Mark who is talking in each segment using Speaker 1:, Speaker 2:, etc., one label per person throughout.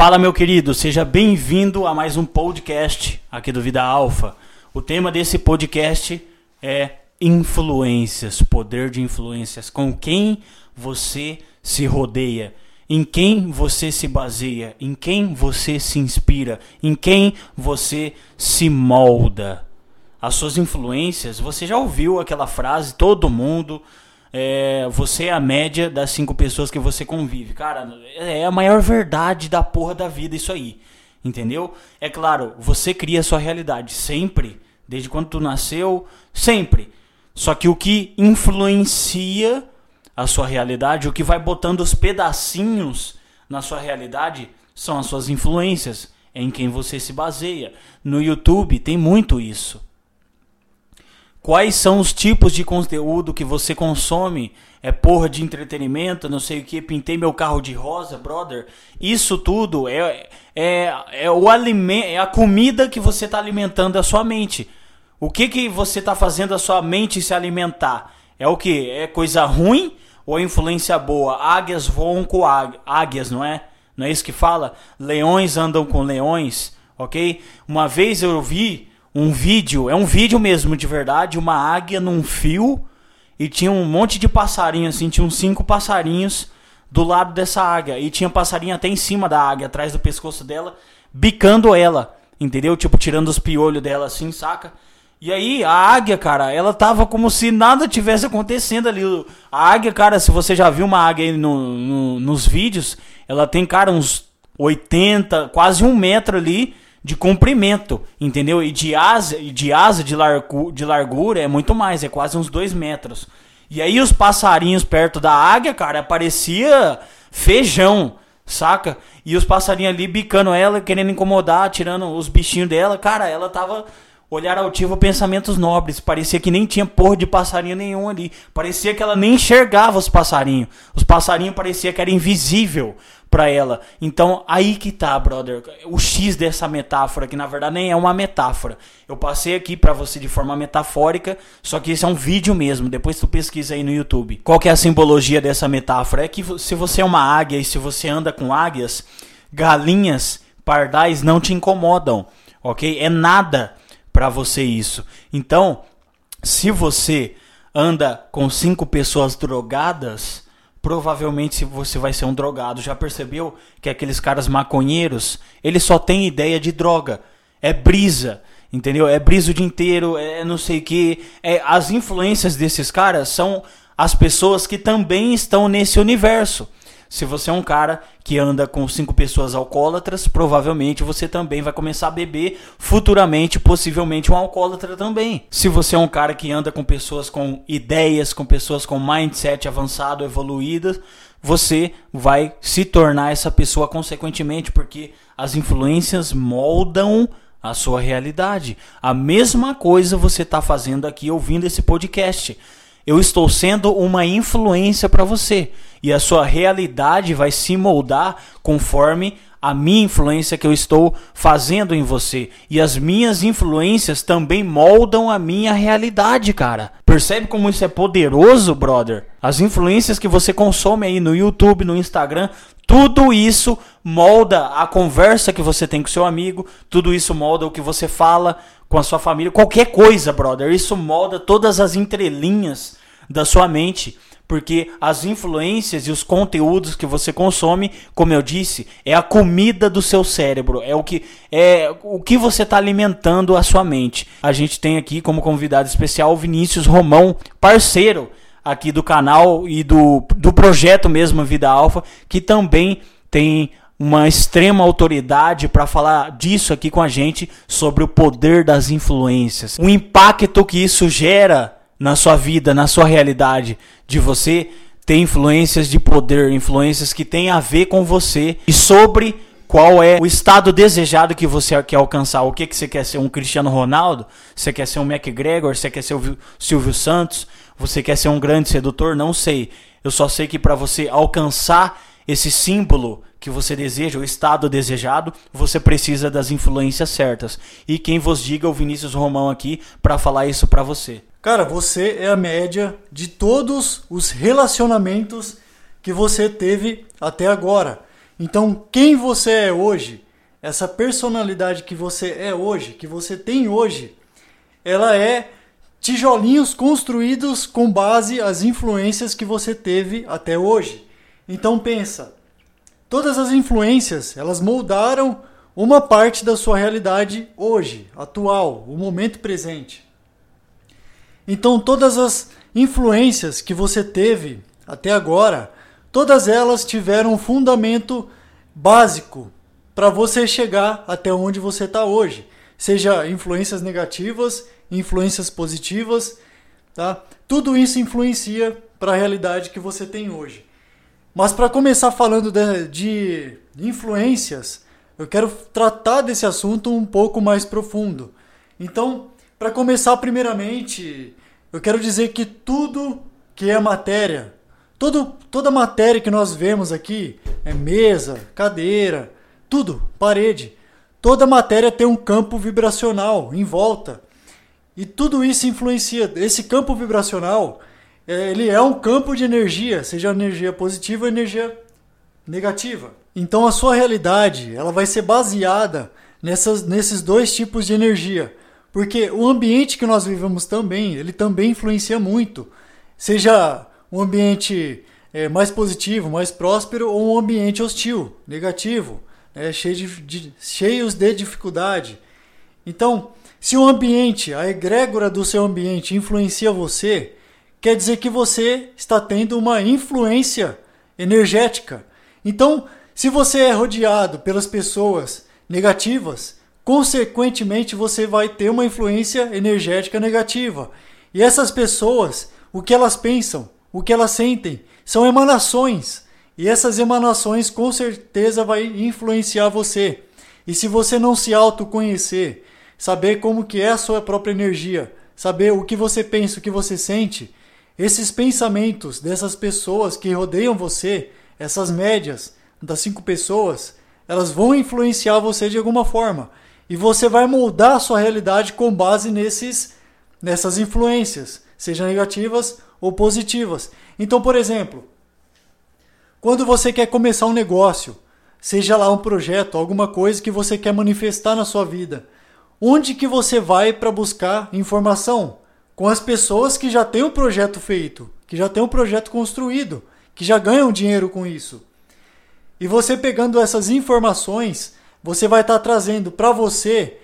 Speaker 1: Fala, meu querido, seja bem-vindo a mais um podcast aqui do Vida Alfa. O tema desse podcast é influências, poder de influências. Com quem você se rodeia, em quem você se baseia, em quem você se inspira, em quem você se molda. As suas influências, você já ouviu aquela frase, todo mundo é, você é a média das cinco pessoas que você convive. Cara, é a maior verdade da porra da vida isso aí. Entendeu? É claro, você cria a sua realidade sempre, desde quando tu nasceu, sempre. Só que o que influencia a sua realidade, o que vai botando os pedacinhos na sua realidade, são as suas influências, é em quem você se baseia. No YouTube tem muito isso. Quais são os tipos de conteúdo que você consome? É porra de entretenimento, não sei o que, pintei meu carro de rosa, brother. Isso tudo é, é, é o alimento, é a comida que você está alimentando a sua mente. O que que você está fazendo a sua mente se alimentar? É o que? É coisa ruim ou é influência boa? Águias voam com águias, não é? Não é isso que fala? Leões andam com leões, ok? Uma vez eu vi um vídeo, é um vídeo mesmo de verdade, uma águia num fio e tinha um monte de passarinho assim, tinha uns cinco passarinhos do lado dessa águia e tinha passarinho até em cima da águia, atrás do pescoço dela, bicando ela, entendeu? Tipo tirando os piolhos dela assim, saca? E aí a águia, cara, ela tava como se nada tivesse acontecendo ali. A águia, cara, se você já viu uma águia aí no, no, nos vídeos, ela tem, cara, uns 80, quase um metro ali de comprimento, entendeu? E de asa, de asa de, largu, de largura é muito mais, é quase uns dois metros. E aí os passarinhos perto da águia, cara, parecia feijão, saca? E os passarinhos ali bicando ela, querendo incomodar, tirando os bichinhos dela. Cara, ela tava olhar altivo, pensamentos nobres. Parecia que nem tinha porra de passarinho nenhum ali. Parecia que ela nem enxergava os passarinhos. Os passarinhos parecia que era invisível para ela. Então, aí que tá, brother, o X dessa metáfora, que na verdade nem é uma metáfora. Eu passei aqui para você de forma metafórica, só que esse é um vídeo mesmo, depois tu pesquisa aí no YouTube. Qual que é a simbologia dessa metáfora? É que se você é uma águia e se você anda com águias, galinhas, pardais não te incomodam, OK? É nada para você isso. Então, se você anda com cinco pessoas drogadas, provavelmente você vai ser um drogado. Já percebeu que aqueles caras maconheiros, eles só têm ideia de droga. É brisa, entendeu? É brisa o dia inteiro, é não sei o que. É, as influências desses caras são as pessoas que também estão nesse universo. Se você é um cara que anda com cinco pessoas alcoólatras, provavelmente você também vai começar a beber futuramente, possivelmente um alcoólatra também. Se você é um cara que anda com pessoas com ideias, com pessoas com mindset avançado, evoluídas, você vai se tornar essa pessoa consequentemente, porque as influências moldam a sua realidade. A mesma coisa você está fazendo aqui ouvindo esse podcast. Eu estou sendo uma influência para você e a sua realidade vai se moldar conforme a minha influência que eu estou fazendo em você. E as minhas influências também moldam a minha realidade, cara. Percebe como isso é poderoso, brother? As influências que você consome aí no YouTube, no Instagram, tudo isso molda a conversa que você tem com seu amigo, tudo isso molda o que você fala com a sua família, qualquer coisa, brother. Isso molda todas as entrelinhas da sua mente porque as influências e os conteúdos que você consome, como eu disse, é a comida do seu cérebro, é o que é o que você está alimentando a sua mente. A gente tem aqui como convidado especial o Vinícius Romão, parceiro aqui do canal e do, do projeto mesmo Vida Alfa, que também tem uma extrema autoridade para falar disso aqui com a gente sobre o poder das influências, o impacto que isso gera na sua vida, na sua realidade, de você ter influências de poder, influências que têm a ver com você e sobre qual é o estado desejado que você quer alcançar. O que, que você quer ser? Um Cristiano Ronaldo? Você quer ser um McGregor? Você quer ser o Silvio Santos? Você quer ser um grande sedutor? Não sei. Eu só sei que para você alcançar esse símbolo que você deseja, o estado desejado, você precisa das influências certas. E quem vos diga é o Vinícius Romão aqui para falar isso para você.
Speaker 2: Cara, você é a média de todos os relacionamentos que você teve até agora. Então, quem você é hoje, essa personalidade que você é hoje, que você tem hoje, ela é tijolinhos construídos com base as influências que você teve até hoje. Então pensa, todas as influências, elas moldaram uma parte da sua realidade hoje, atual, o momento presente. Então todas as influências que você teve até agora, todas elas tiveram um fundamento básico para você chegar até onde você está hoje. Seja influências negativas, influências positivas, tá? Tudo isso influencia para a realidade que você tem hoje. Mas para começar falando de, de influências, eu quero tratar desse assunto um pouco mais profundo. Então, para começar, primeiramente, eu quero dizer que tudo que é matéria, todo, toda matéria que nós vemos aqui, é mesa, cadeira, tudo, parede, toda matéria tem um campo vibracional em volta. E tudo isso influencia. Esse campo vibracional, ele é um campo de energia, seja energia positiva ou energia negativa. Então a sua realidade, ela vai ser baseada nessas, nesses dois tipos de energia. Porque o ambiente que nós vivemos também, ele também influencia muito. Seja um ambiente é, mais positivo, mais próspero, ou um ambiente hostil, negativo, né, cheio de, de, cheios de dificuldade. Então, se o ambiente, a egrégora do seu ambiente influencia você, quer dizer que você está tendo uma influência energética. Então, se você é rodeado pelas pessoas negativas, consequentemente você vai ter uma influência energética negativa. E essas pessoas, o que elas pensam, o que elas sentem, são emanações. E essas emanações com certeza vai influenciar você. E se você não se autoconhecer, saber como que é a sua própria energia, saber o que você pensa, o que você sente, esses pensamentos dessas pessoas que rodeiam você, essas médias das cinco pessoas, elas vão influenciar você de alguma forma. E você vai moldar a sua realidade com base nesses, nessas influências, sejam negativas ou positivas. Então, por exemplo, quando você quer começar um negócio, seja lá um projeto, alguma coisa que você quer manifestar na sua vida, Onde que você vai para buscar informação? Com as pessoas que já têm o um projeto feito, que já têm um projeto construído, que já ganham dinheiro com isso. E você pegando essas informações, você vai estar tá trazendo para você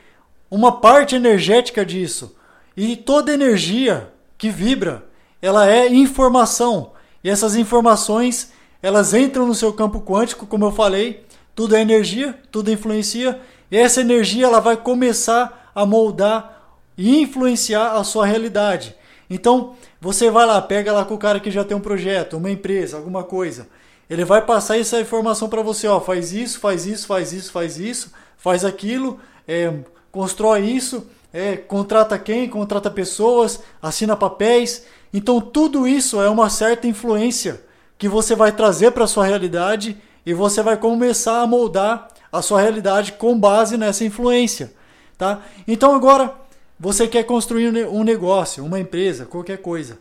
Speaker 2: uma parte energética disso. E toda energia que vibra, ela é informação. E essas informações, elas entram no seu campo quântico, como eu falei, tudo é energia, tudo influencia e essa energia ela vai começar a moldar e influenciar a sua realidade. Então, você vai lá, pega lá com o cara que já tem um projeto, uma empresa, alguma coisa. Ele vai passar essa informação para você, ó, faz isso, faz isso, faz isso, faz isso, faz aquilo, é, constrói isso, é, contrata quem, contrata pessoas, assina papéis. Então, tudo isso é uma certa influência que você vai trazer para sua realidade e você vai começar a moldar a sua realidade com base nessa influência, tá? Então agora você quer construir um negócio, uma empresa, qualquer coisa.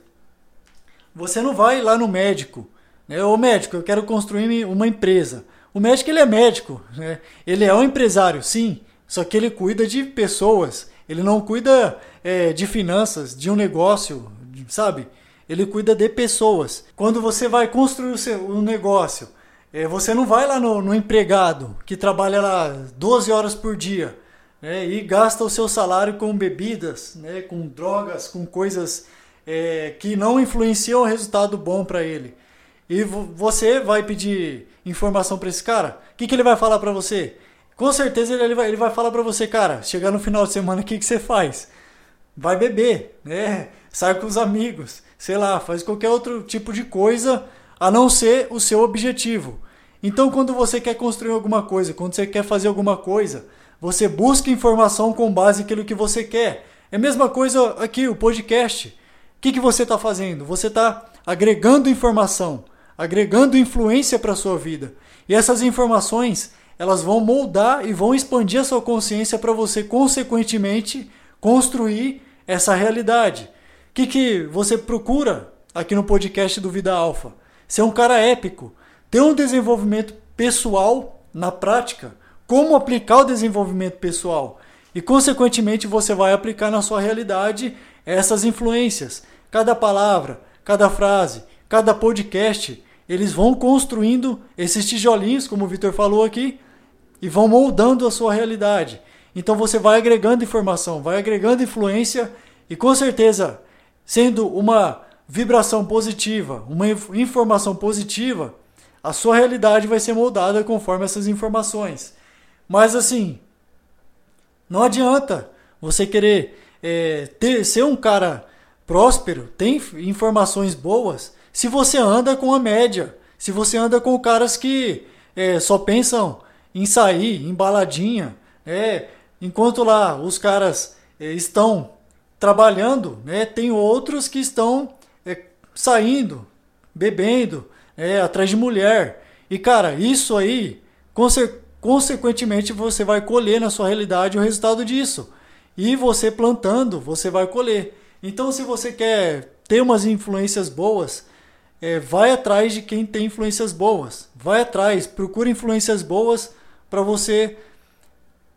Speaker 2: Você não vai lá no médico, né? Ô médico, eu quero construir uma empresa. O médico ele é médico, né? Ele é um empresário, sim, só que ele cuida de pessoas. Ele não cuida é, de finanças, de um negócio, sabe? Ele cuida de pessoas. Quando você vai construir o seu um negócio, é, você não vai lá no, no, empregado que trabalha lá 12 horas por dia né, e gasta o seu salário com bebidas, né, com drogas, com coisas é, que não influenciam o resultado bom para ele. E você vai pedir informação para esse cara? O que, que ele vai falar para você? Com certeza ele vai, ele vai falar para você, cara, chegar no final de semana, o que, que você faz? Vai beber, né? Sai com os amigos, sei lá, faz qualquer outro tipo de coisa a não ser o seu objetivo. Então, quando você quer construir alguma coisa, quando você quer fazer alguma coisa, você busca informação com base naquilo que você quer. É a mesma coisa aqui, o podcast. O que, que você está fazendo? Você está agregando informação, agregando influência para a sua vida. E essas informações, elas vão moldar e vão expandir a sua consciência para você, consequentemente, construir essa realidade. O que, que você procura aqui no podcast do Vida Alfa? Ser um cara épico ter um desenvolvimento pessoal na prática, como aplicar o desenvolvimento pessoal. E, consequentemente, você vai aplicar na sua realidade essas influências. Cada palavra, cada frase, cada podcast, eles vão construindo esses tijolinhos, como o Vitor falou aqui, e vão moldando a sua realidade. Então você vai agregando informação, vai agregando influência e com certeza, sendo uma vibração positiva, uma informação positiva, a sua realidade vai ser moldada conforme essas informações. Mas assim, não adianta você querer é, ter, ser um cara próspero, tem informações boas, se você anda com a média, se você anda com caras que é, só pensam em sair, em baladinha, é, enquanto lá os caras é, estão trabalhando, né, tem outros que estão é, saindo, bebendo, é, atrás de mulher. E cara, isso aí, conse consequentemente, você vai colher na sua realidade o resultado disso. E você plantando, você vai colher. Então, se você quer ter umas influências boas, é, vai atrás de quem tem influências boas. Vai atrás, procura influências boas para você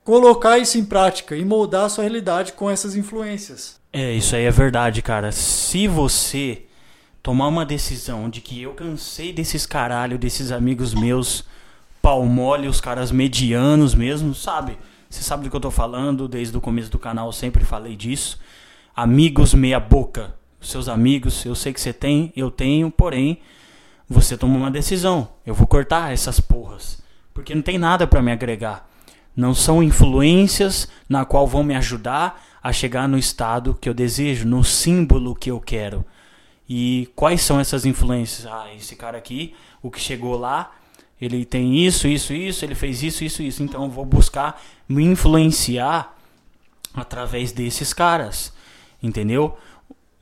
Speaker 2: colocar isso em prática e moldar a sua realidade com essas influências.
Speaker 1: É, isso aí é verdade, cara. Se você tomar uma decisão de que eu cansei desses caralho, desses amigos meus, pau mole, os caras medianos mesmo, sabe? Você sabe do que eu tô falando, desde o começo do canal eu sempre falei disso. Amigos meia boca. Seus amigos, eu sei que você tem, eu tenho, porém, você toma uma decisão. Eu vou cortar essas porras, porque não tem nada para me agregar. Não são influências na qual vão me ajudar a chegar no estado que eu desejo, no símbolo que eu quero. E quais são essas influências? Ah, esse cara aqui, o que chegou lá, ele tem isso, isso, isso, ele fez isso, isso, isso. Então eu vou buscar me influenciar através desses caras. Entendeu?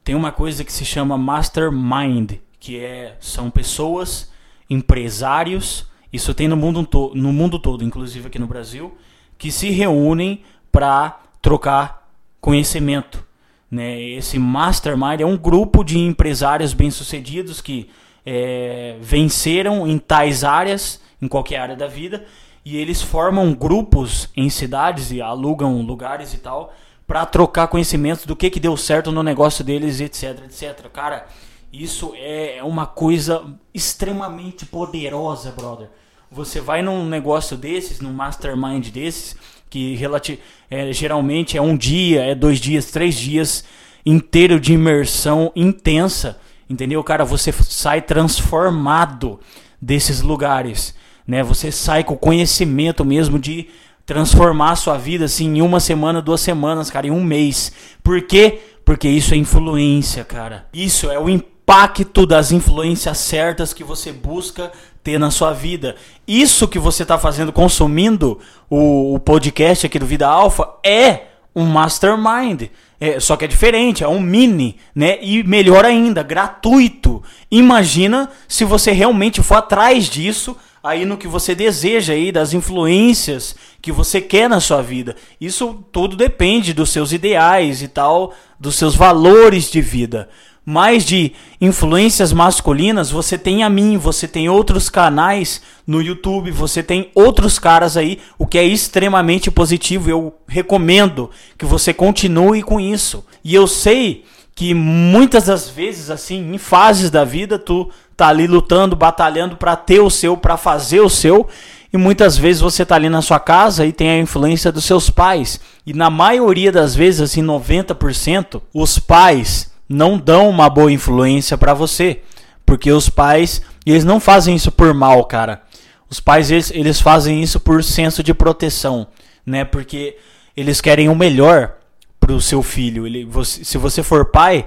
Speaker 1: Tem uma coisa que se chama mastermind, que é são pessoas, empresários, isso tem no mundo, no mundo todo, inclusive aqui no Brasil, que se reúnem para trocar conhecimento. Né? Esse mastermind é um grupo de empresários bem-sucedidos que é, venceram em tais áreas, em qualquer área da vida, e eles formam grupos em cidades e alugam lugares e tal para trocar conhecimentos do que, que deu certo no negócio deles, etc, etc. Cara, isso é uma coisa extremamente poderosa, brother. Você vai num negócio desses, num mastermind desses, que relati é, geralmente é um dia, é dois dias, três dias inteiro de imersão intensa, entendeu? Cara, você sai transformado desses lugares, né? Você sai com conhecimento mesmo de transformar a sua vida assim em uma semana, duas semanas, cara, em um mês. Por quê? Porque isso é influência, cara. Isso é o impacto das influências certas que você busca ter na sua vida. Isso que você está fazendo, consumindo o, o, podcast aqui do Vida Alfa, é um mastermind. É, só que é diferente, é um mini, né? E melhor ainda, gratuito. Imagina se você realmente for atrás disso, aí no que você deseja aí, das influências que você quer na sua vida. Isso tudo depende dos seus ideais e tal, dos seus valores de vida mais de influências masculinas, você tem a mim, você tem outros canais no YouTube, você tem outros caras aí, o que é extremamente positivo. Eu recomendo que você continue com isso. E eu sei que muitas das vezes, assim, em fases da vida, tu tá ali lutando, batalhando para ter o seu, para fazer o seu. E muitas vezes você tá ali na sua casa e tem a influência dos seus pais. E na maioria das vezes, assim, 90%, os pais não dão uma boa influência para você. Porque os pais, eles não fazem isso por mal, cara. Os pais, eles, eles fazem isso por senso de proteção, né? Porque eles querem o melhor pro seu filho. Ele, você, se você for pai,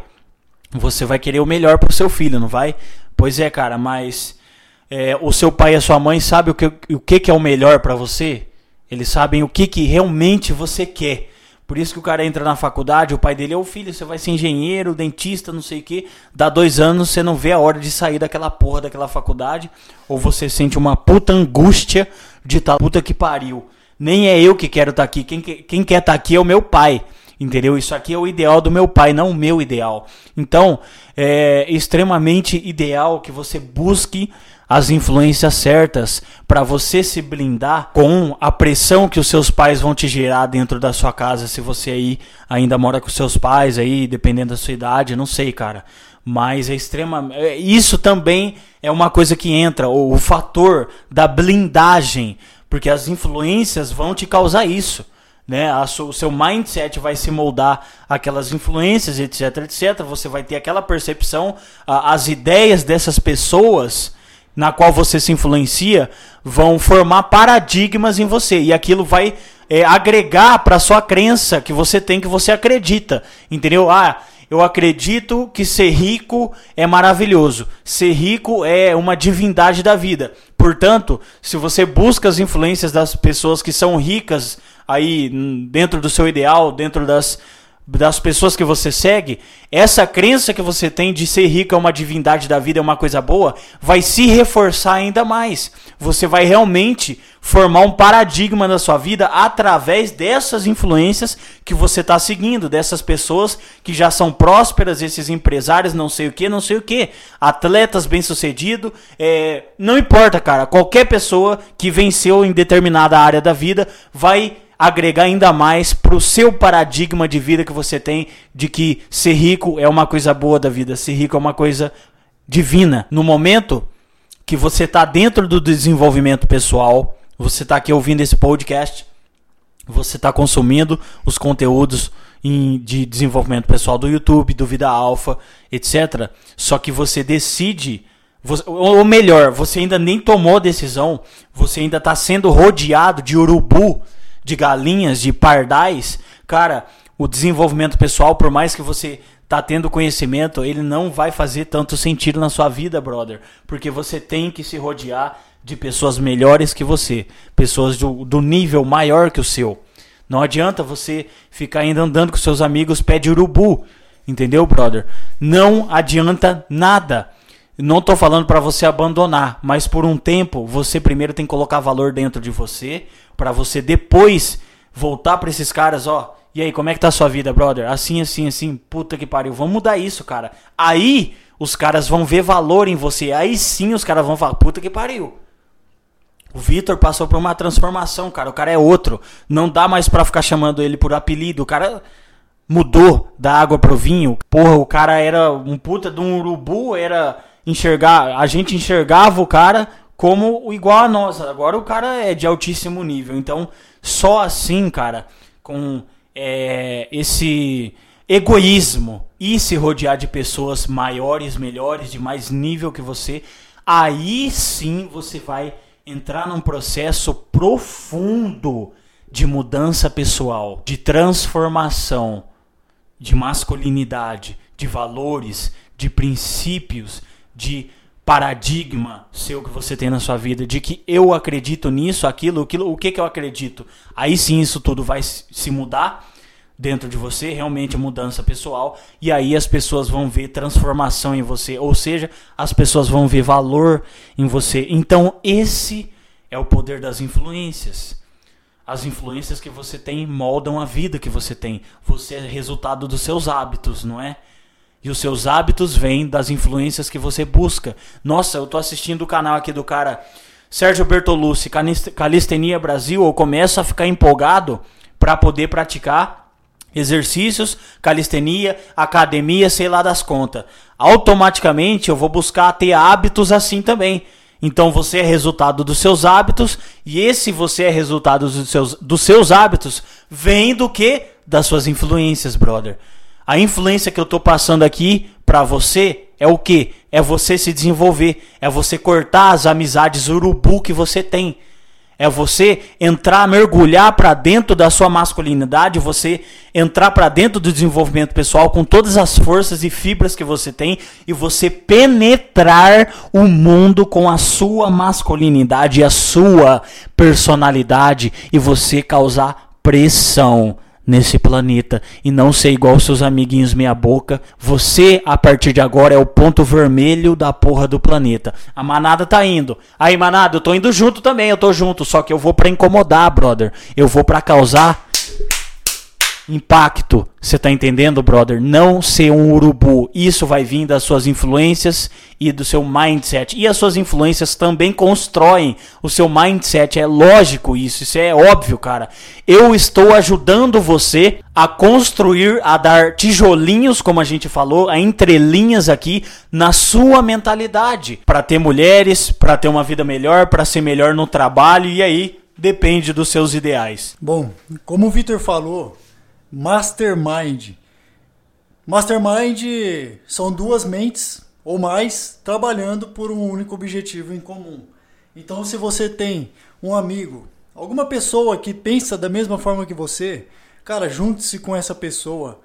Speaker 1: você vai querer o melhor pro seu filho, não vai? Pois é, cara, mas é, o seu pai e a sua mãe sabem o que, o que, que é o melhor para você? Eles sabem o que, que realmente você quer. Por isso que o cara entra na faculdade, o pai dele é o filho, você vai ser engenheiro, dentista, não sei o que. Dá dois anos, você não vê a hora de sair daquela porra daquela faculdade. Ou você sente uma puta angústia de tá, puta que pariu. Nem é eu que quero estar tá aqui, quem, quem quer estar tá aqui é o meu pai. Entendeu? Isso aqui é o ideal do meu pai, não o meu ideal. Então, é extremamente ideal que você busque as influências certas para você se blindar com a pressão que os seus pais vão te gerar dentro da sua casa, se você aí ainda mora com seus pais aí, dependendo da sua idade, não sei, cara. Mas é extrema. É, isso também é uma coisa que entra, o, fator da blindagem, porque as influências vão te causar isso né? o seu mindset vai se moldar aquelas influências, etc, etc. Você vai ter aquela percepção, as ideias dessas pessoas na qual você se influencia vão formar paradigmas em você e aquilo vai é, agregar para sua crença que você tem que você acredita, entendeu? Ah, eu acredito que ser rico é maravilhoso. Ser rico é uma divindade da vida. Portanto, se você busca as influências das pessoas que são ricas aí dentro do seu ideal, dentro das, das pessoas que você segue, essa crença que você tem de ser rico é uma divindade da vida, é uma coisa boa, vai se reforçar ainda mais. Você vai realmente formar um paradigma na sua vida através dessas influências que você está seguindo, dessas pessoas que já são prósperas, esses empresários, não sei o que, não sei o que, atletas bem-sucedidos, é, não importa, cara, qualquer pessoa que venceu em determinada área da vida vai agregar ainda mais para o seu paradigma de vida que você tem de que ser rico é uma coisa boa da vida, ser rico é uma coisa divina. No momento que você está dentro do desenvolvimento pessoal, você está aqui ouvindo esse podcast, você está consumindo os conteúdos de desenvolvimento pessoal do YouTube, do Vida Alfa, etc. Só que você decide, ou melhor, você ainda nem tomou decisão, você ainda está sendo rodeado de urubu de galinhas, de pardais, cara, o desenvolvimento pessoal, por mais que você tá tendo conhecimento, ele não vai fazer tanto sentido na sua vida, brother, porque você tem que se rodear de pessoas melhores que você, pessoas do, do nível maior que o seu. Não adianta você ficar ainda andando com seus amigos pé de urubu, entendeu, brother? Não adianta nada. Não tô falando para você abandonar, mas por um tempo você primeiro tem que colocar valor dentro de você, para você depois voltar para esses caras, ó. E aí, como é que tá a sua vida, brother? Assim, assim, assim. Puta que pariu. Vamos mudar isso, cara. Aí os caras vão ver valor em você. Aí sim os caras vão falar, puta que pariu. O Vitor passou por uma transformação, cara. O cara é outro. Não dá mais pra ficar chamando ele por apelido. O cara mudou da água pro vinho. Porra, o cara era um puta de um urubu, era enxergar, a gente enxergava o cara como igual a nós. Agora o cara é de altíssimo nível. Então, só assim, cara, com é, esse egoísmo e se rodear de pessoas maiores, melhores, de mais nível que você, aí sim você vai entrar num processo profundo de mudança pessoal, de transformação, de masculinidade, de valores, de princípios, de paradigma seu que você tem na sua vida, de que eu acredito nisso, aquilo, aquilo, o que, que eu acredito. Aí sim isso tudo vai se mudar dentro de você, realmente mudança pessoal, e aí as pessoas vão ver transformação em você, ou seja, as pessoas vão ver valor em você. Então, esse é o poder das influências. As influências que você tem moldam a vida que você tem. Você é resultado dos seus hábitos, não é? E os seus hábitos vêm das influências que você busca. Nossa, eu tô assistindo o canal aqui do cara Sérgio Bertolucci, Calistenia Brasil, eu começo a ficar empolgado para poder praticar exercícios, calistenia, academia, sei lá das contas. Automaticamente eu vou buscar ter hábitos assim também. Então você é resultado dos seus hábitos, e esse você é resultado dos seus, dos seus hábitos vem do que? Das suas influências, brother. A influência que eu estou passando aqui para você é o que? É você se desenvolver, é você cortar as amizades urubu que você tem. É você entrar, mergulhar para dentro da sua masculinidade, você entrar para dentro do desenvolvimento pessoal com todas as forças e fibras que você tem e você penetrar o mundo com a sua masculinidade e a sua personalidade e você causar pressão nesse planeta e não ser igual seus amiguinhos meia boca. Você, a partir de agora, é o ponto vermelho da porra do planeta. A manada tá indo. Aí, manada, eu tô indo junto também, eu tô junto, só que eu vou para incomodar, brother. Eu vou para causar impacto. Você tá entendendo, brother? Não ser um urubu. Isso vai vir das suas influências e do seu mindset. E as suas influências também constroem o seu mindset. É lógico isso, isso é óbvio, cara. Eu estou ajudando você a construir, a dar tijolinhos, como a gente falou, a entrelinhas aqui na sua mentalidade, para ter mulheres, para ter uma vida melhor, para ser melhor no trabalho e aí depende dos seus ideais.
Speaker 2: Bom, como o Victor falou, Mastermind. Mastermind são duas mentes ou mais trabalhando por um único objetivo em comum. Então, se você tem um amigo, alguma pessoa que pensa da mesma forma que você, cara, junte-se com essa pessoa.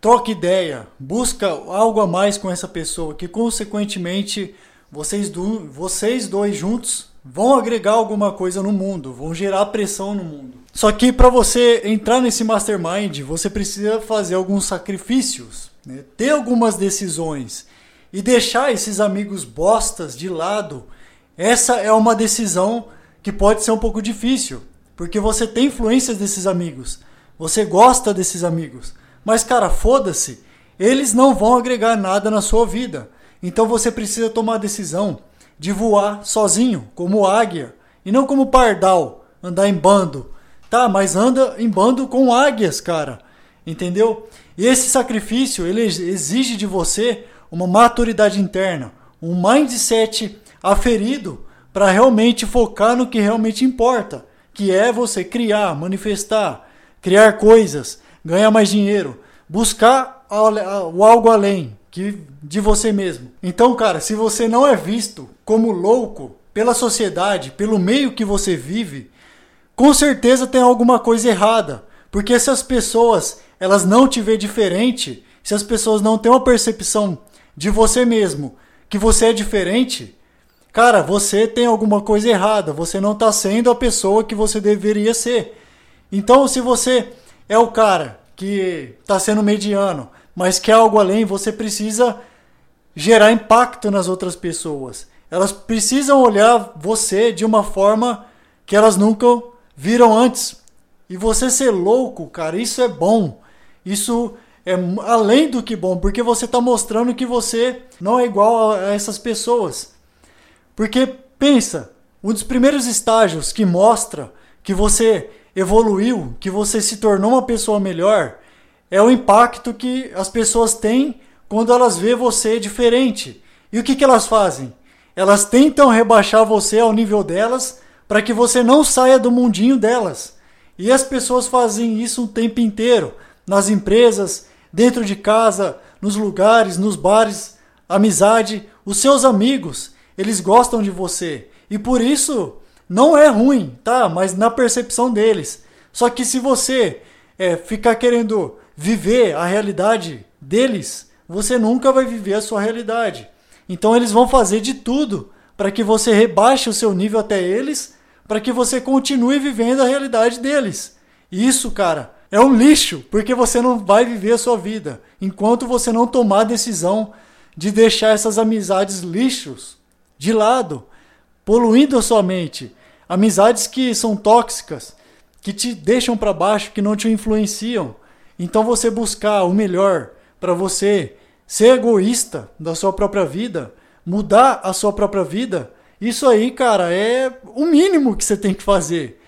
Speaker 2: Troque ideia, busca algo a mais com essa pessoa, que consequentemente vocês, do, vocês dois juntos vão agregar alguma coisa no mundo, vão gerar pressão no mundo. Só que para você entrar nesse mastermind, você precisa fazer alguns sacrifícios, né? ter algumas decisões e deixar esses amigos bostas de lado. Essa é uma decisão que pode ser um pouco difícil, porque você tem influências desses amigos, você gosta desses amigos, mas cara, foda-se, eles não vão agregar nada na sua vida. Então você precisa tomar a decisão de voar sozinho, como águia, e não como pardal, andar em bando Tá, mas anda em bando com águias, cara. Entendeu? E esse sacrifício, ele exige de você uma maturidade interna, um mindset aferido para realmente focar no que realmente importa, que é você criar, manifestar, criar coisas, ganhar mais dinheiro, buscar o algo além que de você mesmo. Então, cara, se você não é visto como louco pela sociedade, pelo meio que você vive, com certeza tem alguma coisa errada. Porque se as pessoas elas não te vê diferente, se as pessoas não têm uma percepção de você mesmo, que você é diferente, cara, você tem alguma coisa errada. Você não está sendo a pessoa que você deveria ser. Então, se você é o cara que está sendo mediano, mas quer algo além, você precisa gerar impacto nas outras pessoas. Elas precisam olhar você de uma forma que elas nunca viram antes. E você ser louco, cara, isso é bom. Isso é além do que bom, porque você está mostrando que você não é igual a essas pessoas. Porque pensa, um dos primeiros estágios que mostra que você evoluiu, que você se tornou uma pessoa melhor, é o impacto que as pessoas têm quando elas vê você diferente. E o que, que elas fazem? Elas tentam rebaixar você ao nível delas para que você não saia do mundinho delas. E as pessoas fazem isso o tempo inteiro, nas empresas, dentro de casa, nos lugares, nos bares, amizade, os seus amigos, eles gostam de você. E por isso não é ruim, tá? Mas na percepção deles. Só que se você é, ficar querendo viver a realidade deles, você nunca vai viver a sua realidade. Então eles vão fazer de tudo para que você rebaixe o seu nível até eles para que você continue vivendo a realidade deles. Isso, cara, é um lixo, porque você não vai viver a sua vida enquanto você não tomar a decisão de deixar essas amizades lixos de lado, poluindo a sua mente. Amizades que são tóxicas, que te deixam para baixo, que não te influenciam. Então você buscar o melhor para você ser egoísta da sua própria vida, mudar a sua própria vida, isso aí, cara, é o mínimo que você tem que fazer.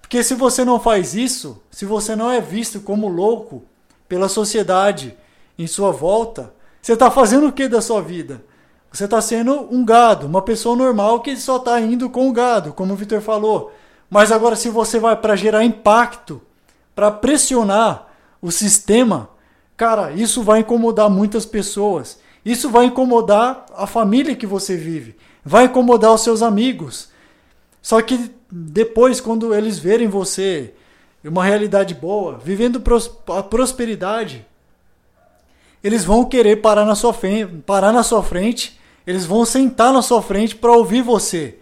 Speaker 2: Porque se você não faz isso, se você não é visto como louco pela sociedade em sua volta, você está fazendo o que da sua vida? Você está sendo um gado, uma pessoa normal que só está indo com o gado, como o Vitor falou. Mas agora, se você vai para gerar impacto, para pressionar o sistema, cara, isso vai incomodar muitas pessoas. Isso vai incomodar a família que você vive vai incomodar os seus amigos. Só que depois, quando eles verem você uma realidade boa, vivendo a prosperidade, eles vão querer parar na sua frente, parar na sua frente, eles vão sentar na sua frente para ouvir você.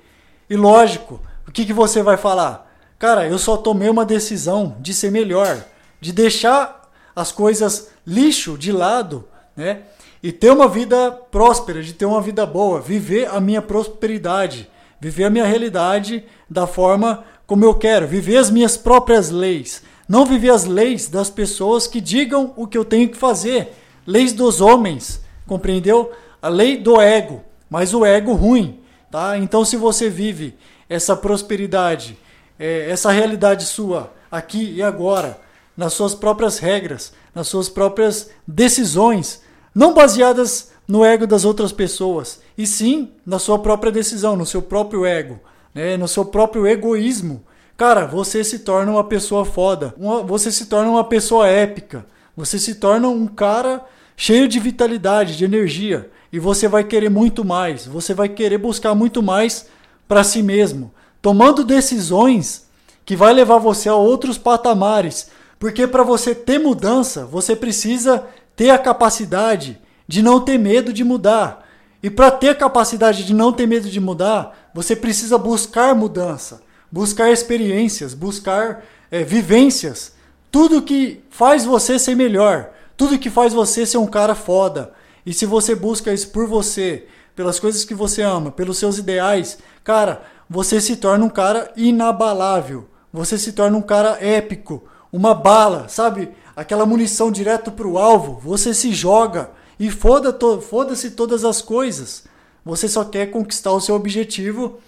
Speaker 2: E lógico, o que, que você vai falar? Cara, eu só tomei uma decisão de ser melhor, de deixar as coisas lixo de lado, né? E ter uma vida próspera, de ter uma vida boa, viver a minha prosperidade, viver a minha realidade da forma como eu quero, viver as minhas próprias leis, Não viver as leis das pessoas que digam o que eu tenho que fazer. Leis dos homens, compreendeu? A lei do ego, mas o ego ruim, tá? Então se você vive essa prosperidade, é, essa realidade sua aqui e agora, nas suas próprias regras, nas suas próprias decisões, não baseadas no ego das outras pessoas, e sim na sua própria decisão, no seu próprio ego, né, no seu próprio egoísmo. Cara, você se torna uma pessoa foda, uma, você se torna uma pessoa épica, você se torna um cara cheio de vitalidade, de energia, e você vai querer muito mais, você vai querer buscar muito mais para si mesmo, tomando decisões que vai levar você a outros patamares, porque para você ter mudança, você precisa ter a capacidade de não ter medo de mudar. E para ter a capacidade de não ter medo de mudar, você precisa buscar mudança, buscar experiências, buscar é, vivências. Tudo que faz você ser melhor, tudo que faz você ser um cara foda. E se você busca isso por você, pelas coisas que você ama, pelos seus ideais, cara, você se torna um cara inabalável. Você se torna um cara épico uma bala, sabe? Aquela munição direto para o alvo, você se joga e foda-se to foda todas as coisas. Você só quer conquistar o seu objetivo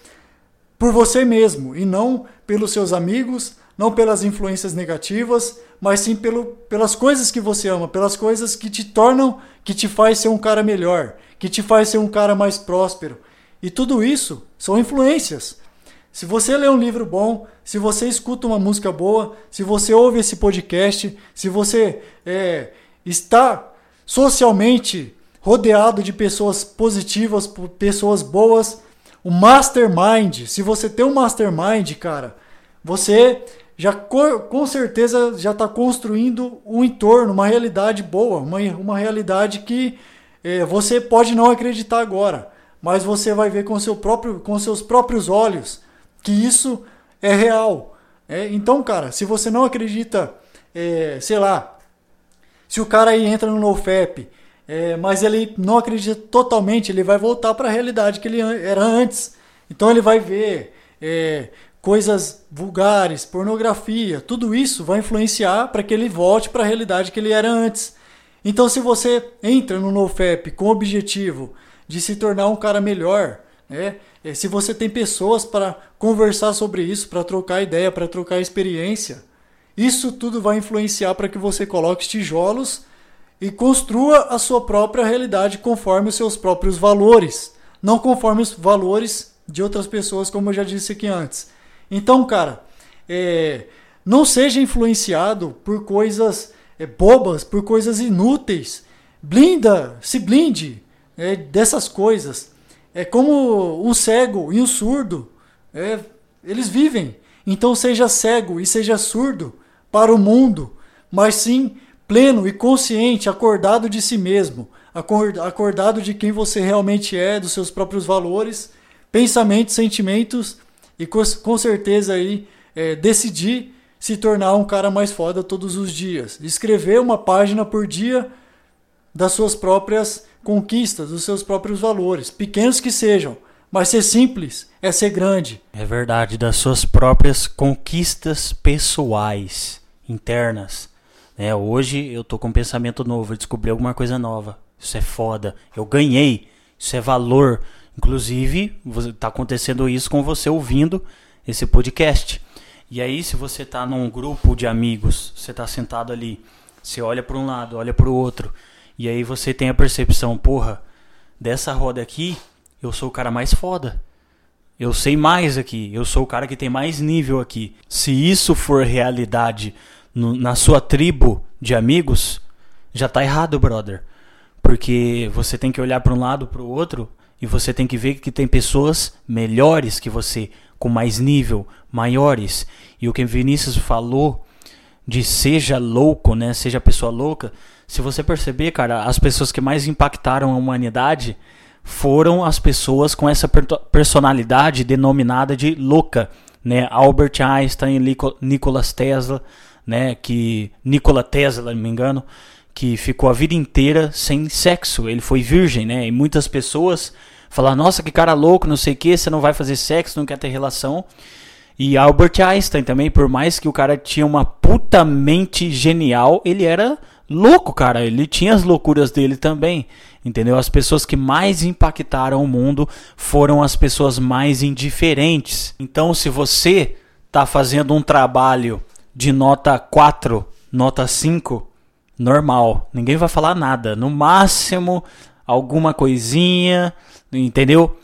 Speaker 2: por você mesmo e não pelos seus amigos, não pelas influências negativas, mas sim pelo, pelas coisas que você ama, pelas coisas que te tornam, que te faz ser um cara melhor, que te faz ser um cara mais próspero. E tudo isso são influências. Se você lê um livro bom, se você escuta uma música boa, se você ouve esse podcast, se você é, está socialmente rodeado de pessoas positivas, pessoas boas, o mastermind, se você tem um mastermind, cara, você já com certeza já está construindo um entorno, uma realidade boa, uma, uma realidade que é, você pode não acreditar agora, mas você vai ver com, seu próprio, com seus próprios olhos que isso é real. É, então, cara, se você não acredita, é, sei lá, se o cara aí entra no NoFap, é, mas ele não acredita totalmente, ele vai voltar para a realidade que ele era antes. Então ele vai ver é, coisas vulgares, pornografia, tudo isso vai influenciar para que ele volte para a realidade que ele era antes. Então, se você entra no NoFap com o objetivo de se tornar um cara melhor, né, se você tem pessoas para conversar sobre isso, para trocar ideia, para trocar experiência, isso tudo vai influenciar para que você coloque os tijolos e construa a sua própria realidade conforme os seus próprios valores, não conforme os valores de outras pessoas, como eu já disse aqui antes. Então, cara, é, não seja influenciado por coisas é, bobas, por coisas inúteis. Blinda, se blinde é, dessas coisas. É como um cego e um surdo. É, eles vivem. Então seja cego e seja surdo para o mundo, mas sim pleno e consciente, acordado de si mesmo, acordado de quem você realmente é, dos seus próprios valores, pensamentos, sentimentos e com certeza aí é, decidir se tornar um cara mais foda todos os dias. Escrever uma página por dia das suas próprias conquistas, dos seus próprios valores, pequenos que sejam. Mas ser simples é ser grande.
Speaker 1: É verdade, das suas próprias conquistas pessoais, internas. É, hoje eu tô com um pensamento novo, eu descobri alguma coisa nova. Isso é foda. Eu ganhei. Isso é valor. Inclusive, tá acontecendo isso com você ouvindo esse podcast. E aí, se você tá num grupo de amigos, você tá sentado ali, você olha para um lado, olha para o outro, e aí você tem a percepção, porra, dessa roda aqui, eu sou o cara mais foda. Eu sei mais aqui, eu sou o cara que tem mais nível aqui. Se isso for realidade no, na sua tribo de amigos, já tá errado, brother. Porque você tem que olhar para um lado, para o outro, e você tem que ver que tem pessoas melhores que você, com mais nível, maiores. E o que Vinícius falou de seja louco, né? Seja pessoa louca, se você perceber, cara, as pessoas que mais impactaram a humanidade foram as pessoas com essa personalidade denominada de louca, né? Albert Einstein, Nikola Tesla, né? Que Nikola Tesla, não me engano, que ficou a vida inteira sem sexo. Ele foi virgem, né? E muitas pessoas falaram: "Nossa, que cara louco, não sei o que, você não vai fazer sexo, não quer ter relação". E Albert Einstein também, por mais que o cara tinha uma puta mente genial, ele era louco, cara. Ele tinha as loucuras dele também. Entendeu? As pessoas que mais impactaram o mundo foram as pessoas mais indiferentes. Então, se você está fazendo um trabalho de nota 4, nota 5, normal. Ninguém vai falar nada. No máximo, alguma coisinha, entendeu?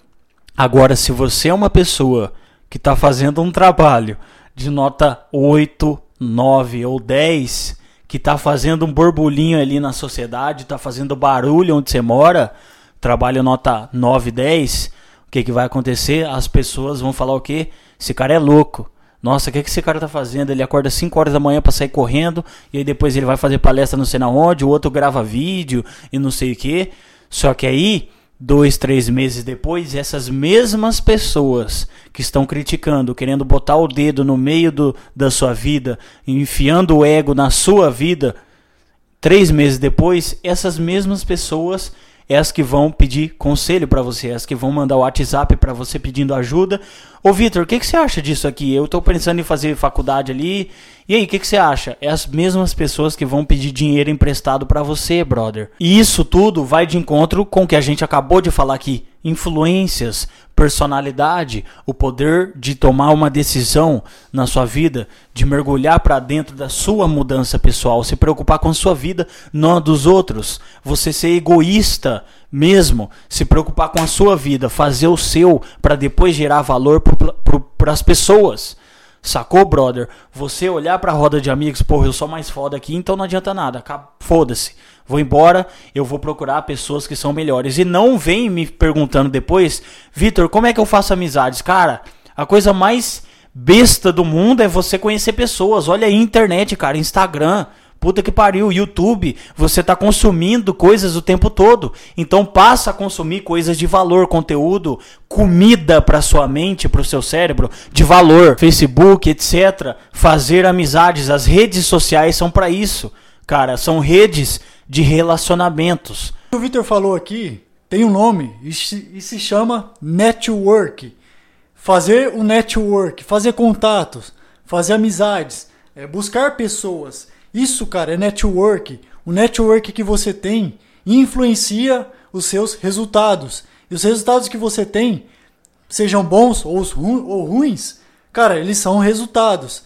Speaker 1: Agora, se você é uma pessoa que está fazendo um trabalho de nota 8, 9 ou 10, que está fazendo um borbulhinho ali na sociedade, está fazendo barulho onde você mora, trabalho nota 9, 10, o que, que vai acontecer? As pessoas vão falar o quê? Esse cara é louco. Nossa, o que, que esse cara tá fazendo? Ele acorda 5 horas da manhã para sair correndo, e aí depois ele vai fazer palestra não sei na onde, o outro grava vídeo e não sei o que. Só que aí dois, três meses depois, essas mesmas pessoas que estão criticando, querendo botar o dedo no meio do, da sua vida, enfiando o ego na sua vida, três meses depois, essas mesmas pessoas é as que vão pedir conselho para você, é as que vão mandar o WhatsApp para você pedindo ajuda. Ô Vitor, o que, que você acha disso aqui? Eu estou pensando em fazer faculdade ali. E aí, o que, que você acha? É as mesmas pessoas que vão pedir dinheiro emprestado para você, brother. E isso tudo vai de encontro com o que a gente acabou de falar aqui. Influências, personalidade, o poder de tomar uma decisão na sua vida, de mergulhar para dentro da sua mudança pessoal, se preocupar com a sua vida, não a dos outros, você ser egoísta mesmo, se preocupar com a sua vida, fazer o seu para depois gerar valor para as pessoas. Sacou, brother? Você olhar pra roda de amigos, porra, eu sou mais foda aqui, então não adianta nada. Foda-se. Vou embora, eu vou procurar pessoas que são melhores. E não vem me perguntando depois, Vitor, como é que eu faço amizades? Cara, a coisa mais besta do mundo é você conhecer pessoas. Olha aí, internet, cara, Instagram. Puta que pariu, YouTube, você está consumindo coisas o tempo todo. Então passa a consumir coisas de valor, conteúdo, comida para sua mente, para o seu cérebro, de valor, Facebook, etc. Fazer amizades, as redes sociais são para isso. Cara, são redes de relacionamentos.
Speaker 2: O Victor falou aqui, tem um nome e se chama network. Fazer o network, fazer contatos, fazer amizades, é, buscar pessoas. Isso, cara, é network. O network que você tem influencia os seus resultados. E os resultados que você tem, sejam bons ou, ru ou ruins, cara, eles são resultados.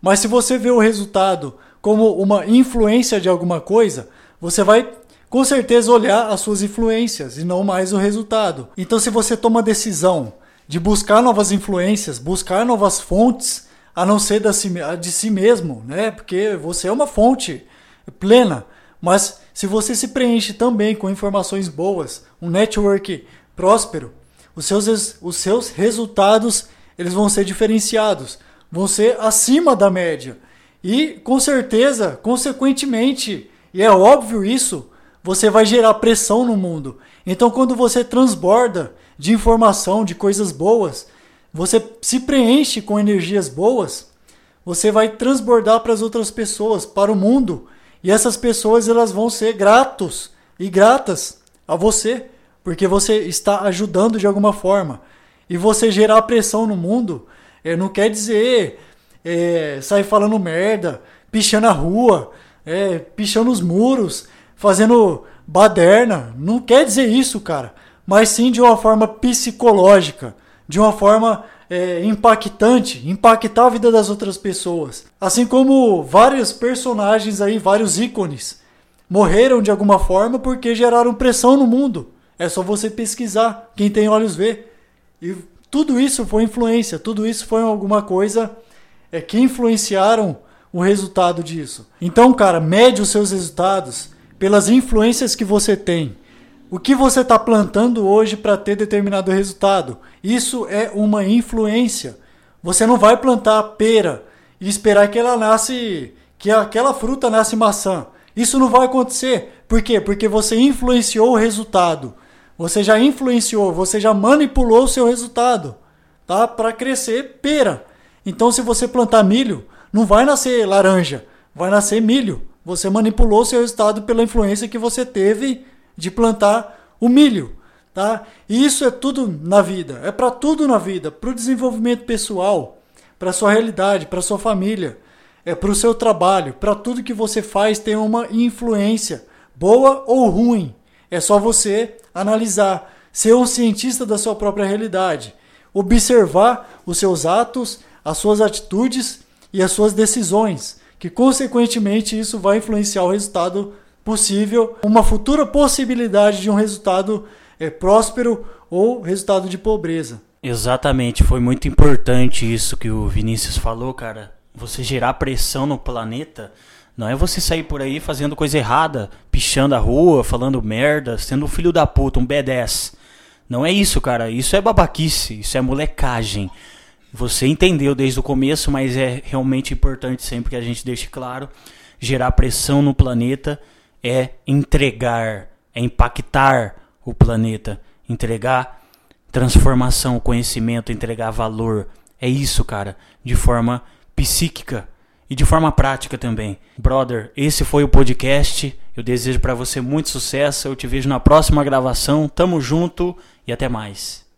Speaker 2: Mas se você vê o resultado como uma influência de alguma coisa, você vai com certeza olhar as suas influências e não mais o resultado. Então, se você toma a decisão de buscar novas influências, buscar novas fontes, a não ser de si mesmo, né? Porque você é uma fonte plena. Mas se você se preenche também com informações boas, um network próspero, os seus, os seus resultados eles vão ser diferenciados, vão ser acima da média. E com certeza, consequentemente, e é óbvio isso, você vai gerar pressão no mundo. Então quando você transborda de informação, de coisas boas, você se preenche com energias boas, você vai transbordar para as outras pessoas, para o mundo, e essas pessoas elas vão ser gratos e gratas a você, porque você está ajudando de alguma forma. E você gerar pressão no mundo é, não quer dizer é, sair falando merda, pichando a rua, é, pichando os muros, fazendo baderna. Não quer dizer isso, cara. Mas sim de uma forma psicológica de uma forma é, impactante, impactar a vida das outras pessoas. Assim como vários personagens aí, vários ícones, morreram de alguma forma porque geraram pressão no mundo. É só você pesquisar, quem tem olhos vê. E tudo isso foi influência, tudo isso foi alguma coisa é, que influenciaram o resultado disso. Então, cara, mede os seus resultados pelas influências que você tem. O que você está plantando hoje para ter determinado resultado? Isso é uma influência. Você não vai plantar pera e esperar que ela nasce, que aquela fruta nasce maçã. Isso não vai acontecer. Por quê? Porque você influenciou o resultado. Você já influenciou, você já manipulou o seu resultado, tá? Para crescer pera. Então, se você plantar milho, não vai nascer laranja, vai nascer milho. Você manipulou o seu resultado pela influência que você teve de plantar o milho, tá? E isso é tudo na vida, é para tudo na vida, para o desenvolvimento pessoal, para sua realidade, para sua família, é para o seu trabalho, para tudo que você faz tem uma influência, boa ou ruim. É só você analisar, ser um cientista da sua própria realidade, observar os seus atos, as suas atitudes e as suas decisões, que consequentemente isso vai influenciar o resultado possível, uma futura possibilidade de um resultado é, próspero ou resultado de pobreza.
Speaker 1: Exatamente, foi muito importante isso que o Vinícius falou, cara. Você gerar pressão no planeta não é você sair por aí fazendo coisa errada, pichando a rua, falando merda, sendo um filho da puta, um B10. Não é isso, cara. Isso é babaquice, isso é molecagem. Você entendeu desde o começo, mas é realmente importante sempre que a gente deixe claro. Gerar pressão no planeta é entregar, é impactar o planeta, entregar transformação, conhecimento, entregar valor. É isso, cara, de forma psíquica e de forma prática também. Brother, esse foi o podcast. Eu desejo para você muito sucesso. Eu te vejo na próxima gravação. Tamo junto e até mais.